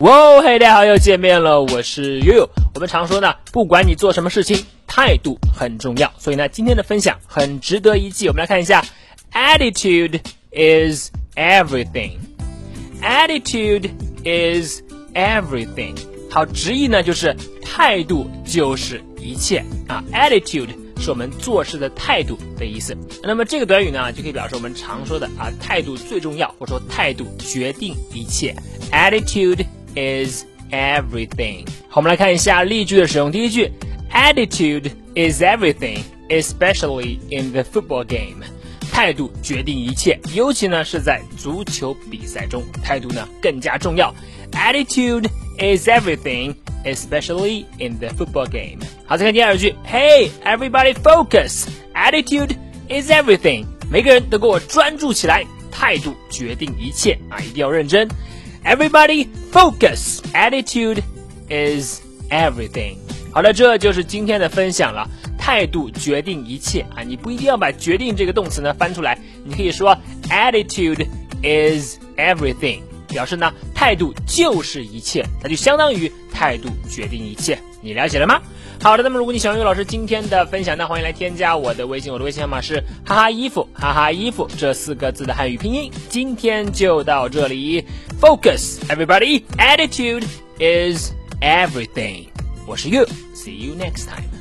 哇哦，嘿，大家好，又见面了，我是悠悠。我们常说呢，不管你做什么事情，态度很重要。所以呢，今天的分享很值得一记。我们来看一下，attitude is everything。attitude is everything。好，直译呢就是态度就是一切啊。attitude 是我们做事的态度的意思。那么这个短语呢，就可以表示我们常说的啊，态度最重要，或者说态度决定一切。attitude。is everything。好，我们来看一下例句的使用。第一句，Attitude is everything, especially in the football game。态度决定一切，尤其呢是在足球比赛中，态度呢更加重要。Attitude is everything, especially in the football game。好，再看第二句，Hey, everybody focus. Attitude is everything。每个人都给我专注起来，态度决定一切啊，一定要认真。 Everybody focus. Attitude is everything. 好了，这就是今天的分享了。态度决定一切啊！你不一定要把“决定”这个动词呢翻出来，你可以说 “attitude is everything”，表示呢态度就是一切，那就相当于态度决定一切。你了解了吗？好的，那么如果你喜欢于老师今天的分享，那欢迎来添加我的微信，我的微信号码是哈哈衣服哈哈衣服这四个字的汉语拼音。今天就到这里，Focus everybody，attitude is everything。我是 You，see you next time。